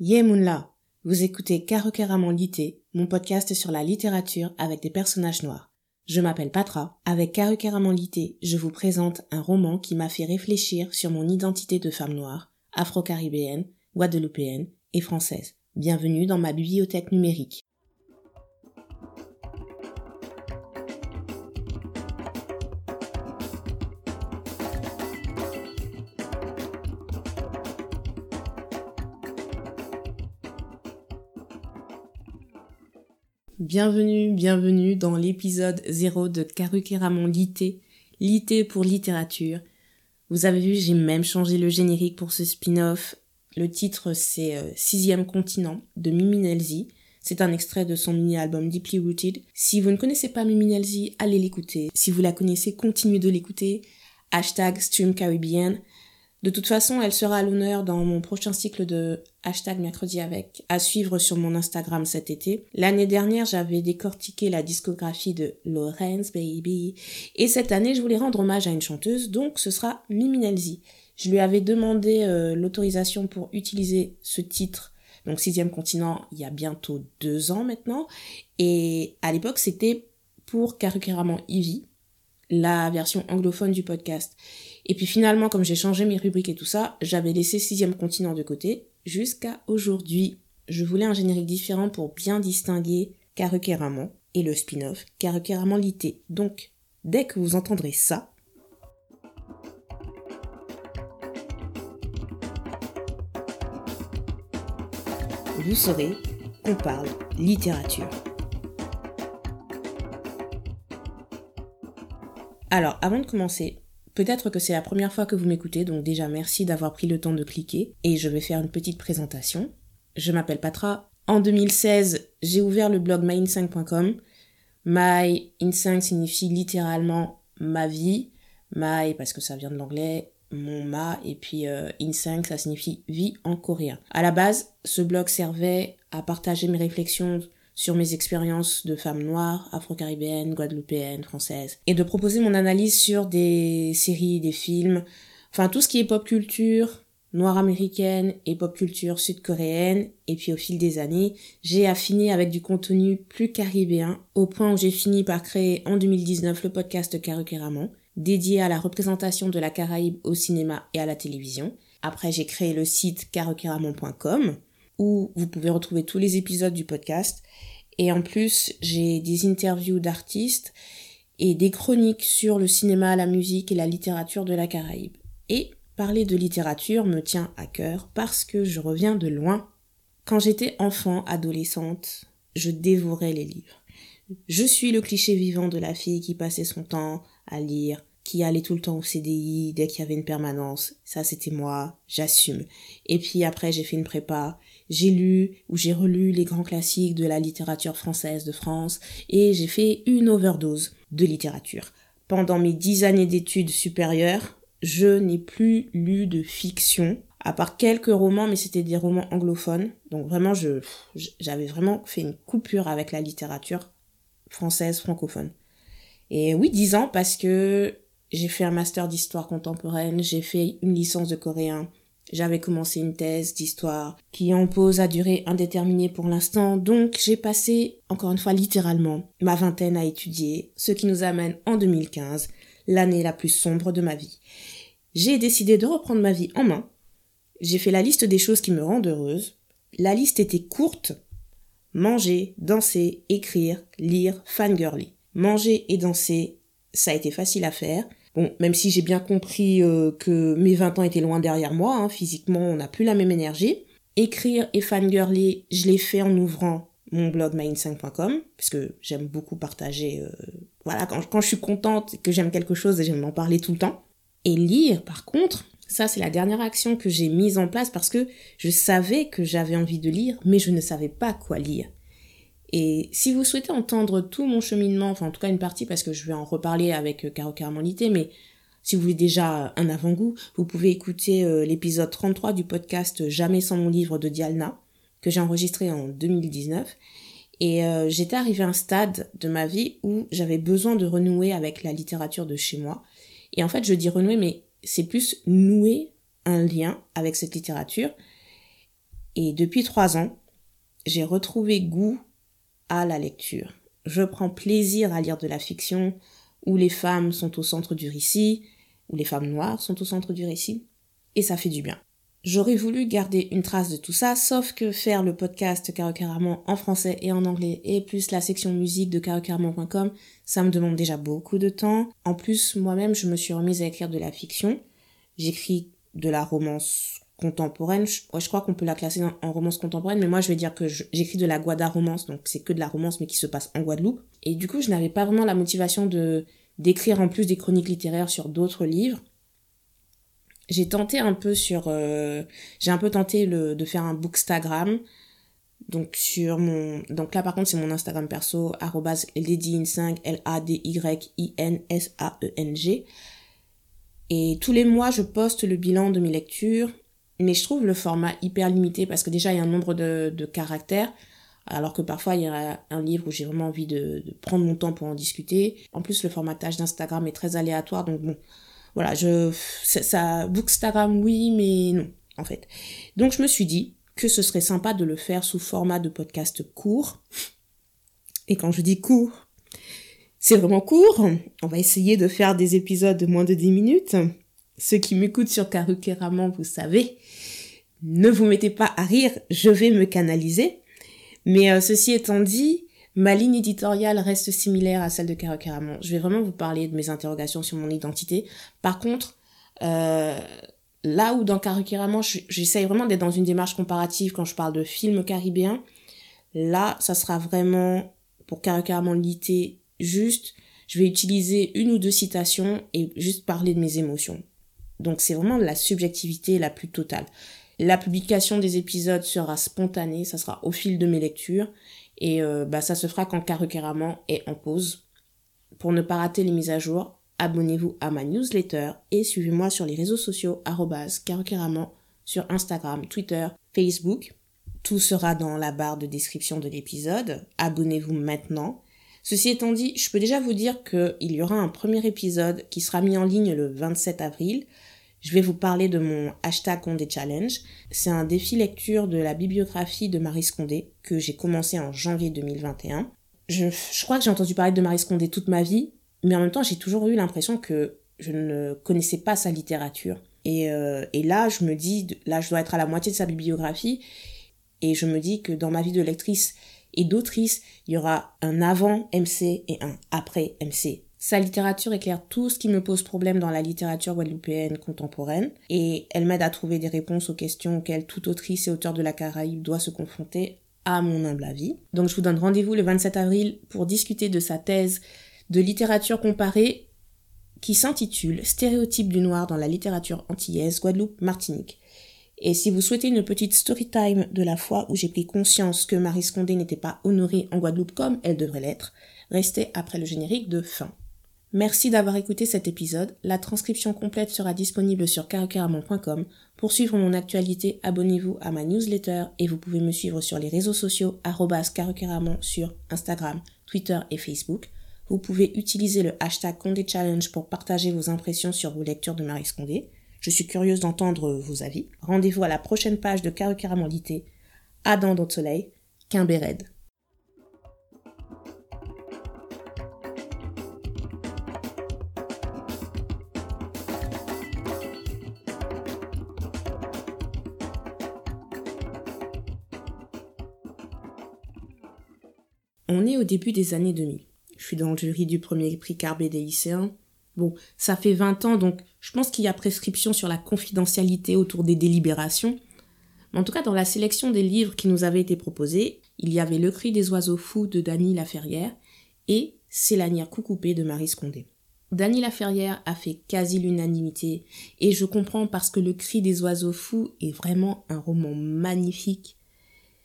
Yemunla, vous écoutez Karokeramon Lité, mon podcast sur la littérature avec des personnages noirs. Je m'appelle Patra. Avec Karokeramon Lité, je vous présente un roman qui m'a fait réfléchir sur mon identité de femme noire, afro-caribéenne, guadeloupéenne et française. Bienvenue dans ma bibliothèque numérique. Bienvenue, bienvenue dans l'épisode 0 de Karukeramon Lité, Lité pour littérature. Vous avez vu, j'ai même changé le générique pour ce spin-off. Le titre c'est euh, Sixième continent de Mimi Nelzi. C'est un extrait de son mini-album Deeply Rooted. Si vous ne connaissez pas Mimi Nelzi, allez l'écouter. Si vous la connaissez, continuez de l'écouter. Hashtag Stream Caribbean. De toute façon, elle sera à l'honneur dans mon prochain cycle de hashtag mercredi avec, à suivre sur mon Instagram cet été. L'année dernière, j'avais décortiqué la discographie de Lawrence Baby. Et cette année, je voulais rendre hommage à une chanteuse, donc ce sera Mimi Nelzi. Je lui avais demandé euh, l'autorisation pour utiliser ce titre, donc Sixième Continent, il y a bientôt deux ans maintenant. Et à l'époque, c'était pour Karukeraman Ivy, la version anglophone du podcast. Et puis finalement, comme j'ai changé mes rubriques et tout ça, j'avais laissé Sixième Continent de côté jusqu'à aujourd'hui. Je voulais un générique différent pour bien distinguer Karukeramon et le spin-off Karukeramon Lité. Donc, dès que vous entendrez ça, vous saurez qu'on parle littérature. Alors, avant de commencer, Peut-être que c'est la première fois que vous m'écoutez, donc déjà merci d'avoir pris le temps de cliquer et je vais faire une petite présentation. Je m'appelle Patra. En 2016, j'ai ouvert le blog my5.com. My in 5 signifie littéralement ma vie. My parce que ça vient de l'anglais, mon ma et puis euh, in 5 ça signifie vie en coréen. À la base, ce blog servait à partager mes réflexions sur mes expériences de femme noire, afro-caribéenne, guadeloupéenne, française, et de proposer mon analyse sur des séries, des films, enfin tout ce qui est pop culture, noire américaine et pop culture sud-coréenne, et puis au fil des années, j'ai affiné avec du contenu plus caribéen, au point où j'ai fini par créer en 2019 le podcast Karukeraman, dédié à la représentation de la Caraïbe au cinéma et à la télévision. Après, j'ai créé le site karukeraman.com, où vous pouvez retrouver tous les épisodes du podcast. Et en plus, j'ai des interviews d'artistes et des chroniques sur le cinéma, la musique et la littérature de la Caraïbe. Et parler de littérature me tient à cœur parce que je reviens de loin. Quand j'étais enfant, adolescente, je dévorais les livres. Je suis le cliché vivant de la fille qui passait son temps à lire, qui allait tout le temps au CDI dès qu'il y avait une permanence. Ça, c'était moi, j'assume. Et puis après, j'ai fait une prépa j'ai lu ou j'ai relu les grands classiques de la littérature française de France et j'ai fait une overdose de littérature. Pendant mes dix années d'études supérieures, je n'ai plus lu de fiction, à part quelques romans, mais c'était des romans anglophones. Donc vraiment, je, j'avais vraiment fait une coupure avec la littérature française francophone. Et oui, dix ans parce que j'ai fait un master d'histoire contemporaine, j'ai fait une licence de coréen, j'avais commencé une thèse d'histoire qui en pose à durée indéterminée pour l'instant, donc j'ai passé, encore une fois littéralement, ma vingtaine à étudier, ce qui nous amène en 2015, l'année la plus sombre de ma vie. J'ai décidé de reprendre ma vie en main. J'ai fait la liste des choses qui me rendent heureuse. La liste était courte. Manger, danser, écrire, lire, fangirly. Manger et danser, ça a été facile à faire. Bon, même si j'ai bien compris euh, que mes 20 ans étaient loin derrière moi, hein, physiquement on n'a plus la même énergie. Écrire et fangirly, je l'ai fait en ouvrant mon blog myin5.com, parce que j'aime beaucoup partager, euh, voilà, quand, quand je suis contente, que j'aime quelque chose, j'aime en parler tout le temps. Et lire, par contre, ça c'est la dernière action que j'ai mise en place parce que je savais que j'avais envie de lire, mais je ne savais pas quoi lire. Et si vous souhaitez entendre tout mon cheminement, enfin en tout cas une partie parce que je vais en reparler avec euh, Caro Carmonité, mais si vous voulez déjà un avant-goût, vous pouvez écouter euh, l'épisode 33 du podcast Jamais sans mon livre de Dialna, que j'ai enregistré en 2019. Et euh, j'étais arrivée à un stade de ma vie où j'avais besoin de renouer avec la littérature de chez moi. Et en fait, je dis renouer, mais c'est plus nouer un lien avec cette littérature Et depuis trois ans, j'ai retrouvé goût à la lecture. Je prends plaisir à lire de la fiction où les femmes sont au centre du récit, où les femmes noires sont au centre du récit, et ça fait du bien. J'aurais voulu garder une trace de tout ça, sauf que faire le podcast Carocaramon en français et en anglais, et plus la section musique de carocaramon.com, ça me demande déjà beaucoup de temps. En plus, moi-même, je me suis remise à écrire de la fiction. J'écris de la romance contemporaine. Je, je crois qu'on peut la classer en, romance contemporaine, mais moi je vais dire que j'écris de la Guada romance, donc c'est que de la romance mais qui se passe en Guadeloupe. Et du coup, je n'avais pas vraiment la motivation de d'écrire en plus des chroniques littéraires sur d'autres livres. J'ai tenté un peu sur, euh, j'ai un peu tenté le, de faire un bookstagram. Donc sur mon, donc là par contre c'est mon Instagram perso @ladyin5 l a d y i n s a e n g. Et tous les mois je poste le bilan de mes lectures mais je trouve le format hyper limité parce que déjà il y a un nombre de, de caractères, alors que parfois il y a un livre où j'ai vraiment envie de, de, prendre mon temps pour en discuter. En plus le formatage d'Instagram est très aléatoire, donc bon, voilà, je ça Bookstagram oui, mais non en fait. Donc je me suis dit que ce serait sympa de le faire sous format de podcast court. Et quand je dis court, c'est vraiment court. On va essayer de faire des épisodes de moins de 10 minutes. Ceux qui m'écoutent sur Karukéraman, vous savez, ne vous mettez pas à rire, je vais me canaliser. Mais euh, ceci étant dit, ma ligne éditoriale reste similaire à celle de Karukéraman. Je vais vraiment vous parler de mes interrogations sur mon identité. Par contre, euh, là où dans Karukéraman, j'essaye vraiment d'être dans une démarche comparative quand je parle de films caribéens, là, ça sera vraiment pour Karukéraman Lité juste, je vais utiliser une ou deux citations et juste parler de mes émotions. Donc c'est vraiment la subjectivité la plus totale. La publication des épisodes sera spontanée, ça sera au fil de mes lectures et euh, bah, ça se fera quand Carucaraman est en pause. Pour ne pas rater les mises à jour, abonnez-vous à ma newsletter et suivez-moi sur les réseaux sociaux carucaraman sur Instagram, Twitter, Facebook. Tout sera dans la barre de description de l'épisode. Abonnez-vous maintenant. Ceci étant dit, je peux déjà vous dire qu'il y aura un premier épisode qui sera mis en ligne le 27 avril. Je vais vous parler de mon hashtag Condé Challenge. C'est un défi lecture de la bibliographie de Marie Scondé que j'ai commencé en janvier 2021. Je, je crois que j'ai entendu parler de Marie Scondé toute ma vie, mais en même temps j'ai toujours eu l'impression que je ne connaissais pas sa littérature. Et, euh, et là, je me dis, là, je dois être à la moitié de sa bibliographie, et je me dis que dans ma vie de lectrice et d'autrice, il y aura un avant MC et un après MC. Sa littérature éclaire tout ce qui me pose problème dans la littérature guadeloupéenne contemporaine et elle m'aide à trouver des réponses aux questions auxquelles toute autrice et auteur de la Caraïbe doit se confronter à mon humble avis. Donc je vous donne rendez-vous le 27 avril pour discuter de sa thèse de littérature comparée qui s'intitule Stéréotypes du noir dans la littérature antillaise Guadeloupe-Martinique. Et si vous souhaitez une petite story time de la fois où j'ai pris conscience que Marie Scondé n'était pas honorée en Guadeloupe comme elle devrait l'être, restez après le générique de fin. Merci d'avoir écouté cet épisode. La transcription complète sera disponible sur caracaramon.com. Pour suivre mon actualité, abonnez-vous à ma newsletter et vous pouvez me suivre sur les réseaux sociaux caracaramon sur Instagram, Twitter et Facebook. Vous pouvez utiliser le hashtag Condé Challenge pour partager vos impressions sur vos lectures de Marie Scondé. Je suis curieuse d'entendre vos avis. Rendez-vous à la prochaine page de Caracaramondité. À dans d'autres soleil, Quimbéred. On est au début des années 2000. Je suis dans le jury du premier prix Carbet des lycéens. Bon, ça fait 20 ans, donc je pense qu'il y a prescription sur la confidentialité autour des délibérations. En tout cas, dans la sélection des livres qui nous avaient été proposés, il y avait Le cri des oiseaux fous de Dany Laferrière et C'est lanière coucoupée de Marie Scondé. Dany Laferrière a fait quasi l'unanimité et je comprends parce que Le cri des oiseaux fous est vraiment un roman magnifique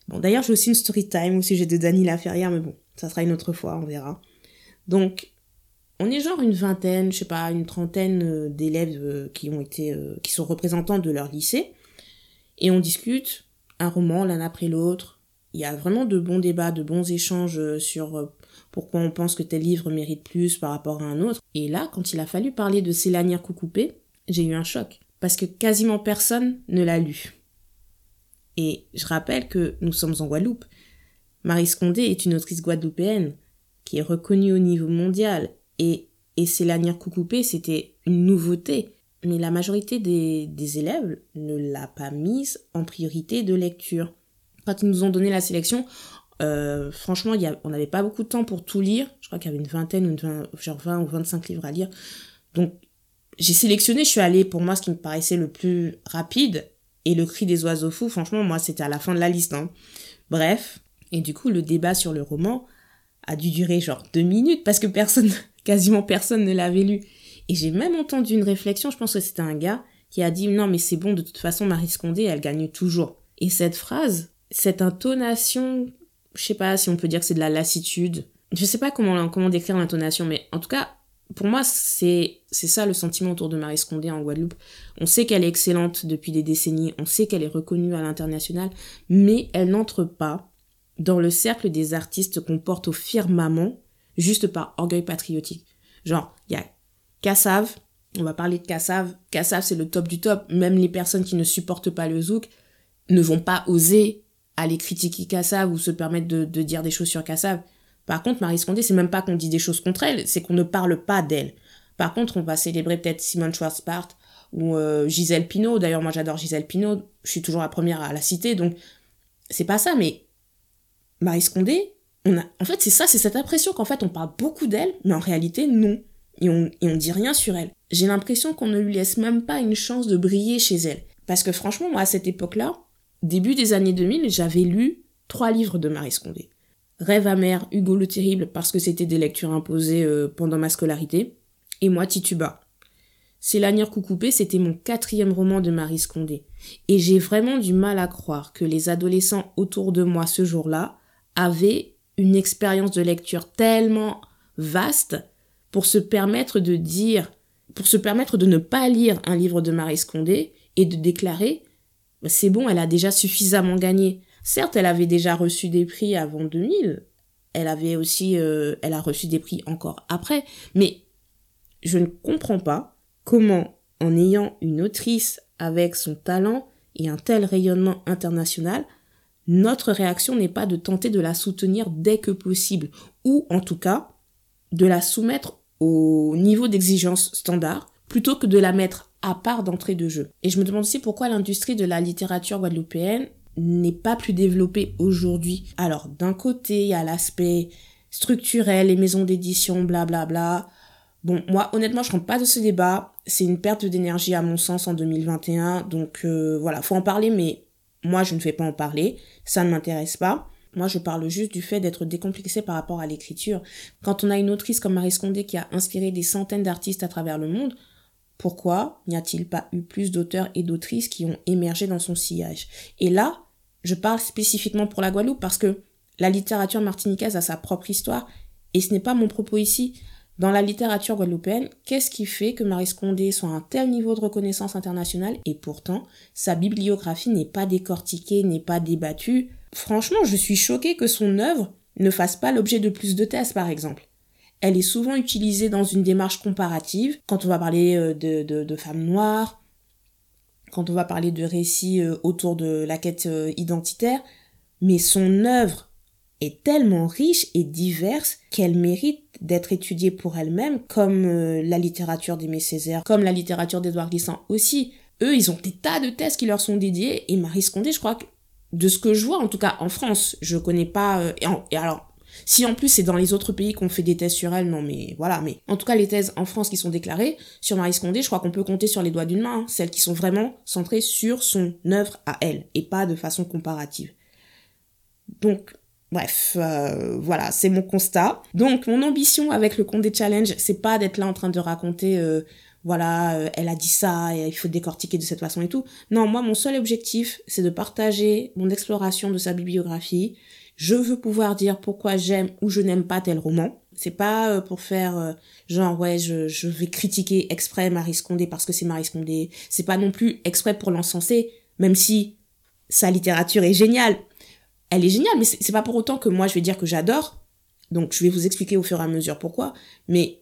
Bon, d'ailleurs, j'ai aussi une story time au sujet de Dany Laferrière, mais bon, ça sera une autre fois, on verra. Donc, on est genre une vingtaine, je sais pas, une trentaine euh, d'élèves euh, qui ont été, euh, qui sont représentants de leur lycée, et on discute un roman l'un après l'autre. Il y a vraiment de bons débats, de bons échanges sur pourquoi on pense que tel livre mérite plus par rapport à un autre. Et là, quand il a fallu parler de Célanière Coucoupé, j'ai eu un choc. Parce que quasiment personne ne l'a lu. Et je rappelle que nous sommes en Guadeloupe. Marie Scondé est une autrice guadeloupéenne qui est reconnue au niveau mondial et, et c'est lanière c'était une nouveauté. Mais la majorité des, des élèves ne l'a pas mise en priorité de lecture. Quand ils nous ont donné la sélection, euh, franchement, y a, on n'avait pas beaucoup de temps pour tout lire. Je crois qu'il y avait une vingtaine, une genre 20 ou 25 livres à lire. Donc, j'ai sélectionné, je suis allée pour moi ce qui me paraissait le plus rapide. Et le cri des oiseaux fous, franchement, moi, c'était à la fin de la liste. Hein. Bref. Et du coup, le débat sur le roman a dû durer genre deux minutes parce que personne, quasiment personne ne l'avait lu. Et j'ai même entendu une réflexion, je pense que c'était un gars, qui a dit non, mais c'est bon, de toute façon, Marie Scondé, elle gagne toujours. Et cette phrase, cette intonation, je sais pas si on peut dire que c'est de la lassitude. Je sais pas comment, comment décrire l'intonation, mais en tout cas, pour moi, c'est ça le sentiment autour de Marie Scondé en Guadeloupe. On sait qu'elle est excellente depuis des décennies, on sait qu'elle est reconnue à l'international, mais elle n'entre pas dans le cercle des artistes qu'on porte au firmament juste par orgueil patriotique. Genre, il y a Kassav, on va parler de Kassav. Kassav, c'est le top du top. Même les personnes qui ne supportent pas le zouk ne vont pas oser aller critiquer Kassav ou se permettre de, de dire des choses sur Kassav. Par contre, Marie Scondé, c'est même pas qu'on dit des choses contre elle, c'est qu'on ne parle pas d'elle. Par contre, on va célébrer peut-être Simone Schwarzbart ou euh, Gisèle Pinault. D'ailleurs, moi j'adore Gisèle Pinault, je suis toujours la première à la citer, donc c'est pas ça, mais Marie Scondé, on a... en fait c'est ça, c'est cette impression qu'en fait on parle beaucoup d'elle, mais en réalité non. Et on, et on dit rien sur elle. J'ai l'impression qu'on ne lui laisse même pas une chance de briller chez elle. Parce que franchement, moi à cette époque-là, début des années 2000, j'avais lu trois livres de Marie Scondé. Rêve amer, Hugo le Terrible, parce que c'était des lectures imposées euh, pendant ma scolarité, et moi Tituba. C'est lanière coucoupée, c'était mon quatrième roman de Marie Scondé. Et j'ai vraiment du mal à croire que les adolescents autour de moi ce jour-là avaient une expérience de lecture tellement vaste pour se permettre de dire, pour se permettre de ne pas lire un livre de Marie Scondé et de déclarer bah, c'est bon, elle a déjà suffisamment gagné. Certes, elle avait déjà reçu des prix avant 2000. Elle avait aussi, euh, elle a reçu des prix encore après. Mais je ne comprends pas comment, en ayant une autrice avec son talent et un tel rayonnement international, notre réaction n'est pas de tenter de la soutenir dès que possible, ou en tout cas de la soumettre au niveau d'exigence standard, plutôt que de la mettre à part d'entrée de jeu. Et je me demande aussi pourquoi l'industrie de la littérature guadeloupéenne n'est pas plus développée aujourd'hui. Alors, d'un côté, il y a l'aspect structurel, les maisons d'édition, blablabla. Bon, moi, honnêtement, je rentre pas de ce débat. C'est une perte d'énergie à mon sens en 2021. Donc, euh, voilà, faut en parler, mais moi, je ne fais pas en parler. Ça ne m'intéresse pas. Moi, je parle juste du fait d'être décomplexé par rapport à l'écriture. Quand on a une autrice comme Marie Scondé qui a inspiré des centaines d'artistes à travers le monde, pourquoi n'y a-t-il pas eu plus d'auteurs et d'autrices qui ont émergé dans son sillage? Et là, je parle spécifiquement pour la Guadeloupe parce que la littérature martiniquaise a sa propre histoire et ce n'est pas mon propos ici. Dans la littérature guadeloupéenne, qu'est-ce qui fait que Marie Scondé soit à un tel niveau de reconnaissance internationale? Et pourtant sa bibliographie n'est pas décortiquée, n'est pas débattue. Franchement, je suis choquée que son œuvre ne fasse pas l'objet de plus de thèses par exemple elle est souvent utilisée dans une démarche comparative, quand on va parler euh, de, femmes noires, quand on va parler de récits euh, autour de la quête euh, identitaire, mais son œuvre est tellement riche et diverse qu'elle mérite d'être étudiée pour elle-même, comme la littérature d'Aimé Césaire, comme la littérature d'Édouard Glissant aussi. Eux, ils ont des tas de thèses qui leur sont dédiées, et Marie Scondé, je crois que, de ce que je vois, en tout cas en France, je connais pas, et alors, si en plus c'est dans les autres pays qu'on fait des thèses sur elle, non mais voilà, mais en tout cas les thèses en France qui sont déclarées sur Marie Scondé, je crois qu'on peut compter sur les doigts d'une main, hein. celles qui sont vraiment centrées sur son œuvre à elle et pas de façon comparative. Donc Bref, euh, voilà, c'est mon constat. Donc, mon ambition avec le compte des challenges, c'est pas d'être là en train de raconter, euh, voilà, euh, elle a dit ça et il faut décortiquer de cette façon et tout. Non, moi, mon seul objectif, c'est de partager mon exploration de sa bibliographie, je veux pouvoir dire pourquoi j'aime ou je n'aime pas tel roman. C'est pas euh, pour faire euh, genre ouais je, je vais critiquer exprès Marie Scondé parce que c'est Marie Scondé. C'est pas non plus exprès pour l'encenser, même si sa littérature est géniale. Elle est géniale, mais c'est pas pour autant que moi je vais dire que j'adore. Donc je vais vous expliquer au fur et à mesure pourquoi. Mais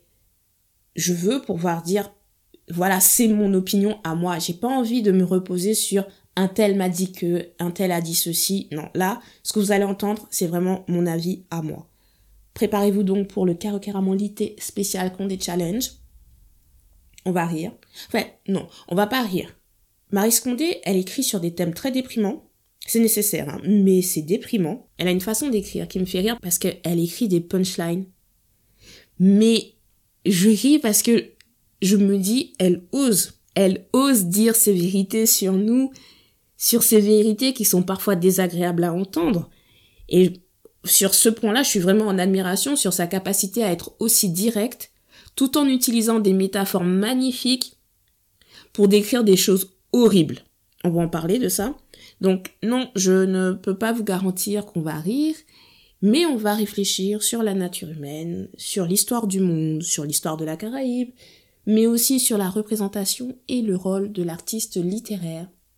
je veux pouvoir dire voilà c'est mon opinion à moi. J'ai pas envie de me reposer sur un tel m'a dit que, un tel a dit ceci. Non, là, ce que vous allez entendre, c'est vraiment mon avis à moi. Préparez-vous donc pour le Lité spécial Condé Challenge. On va rire. Enfin, non, on va pas rire. Marie Condé, elle écrit sur des thèmes très déprimants. C'est nécessaire, hein, mais c'est déprimant. Elle a une façon d'écrire qui me fait rire parce qu'elle écrit des punchlines. Mais je ris parce que je me dis, elle ose. Elle ose dire ses vérités sur nous, sur ces vérités qui sont parfois désagréables à entendre. Et sur ce point-là, je suis vraiment en admiration sur sa capacité à être aussi directe, tout en utilisant des métaphores magnifiques pour décrire des choses horribles. On va en parler de ça. Donc non, je ne peux pas vous garantir qu'on va rire, mais on va réfléchir sur la nature humaine, sur l'histoire du monde, sur l'histoire de la Caraïbe, mais aussi sur la représentation et le rôle de l'artiste littéraire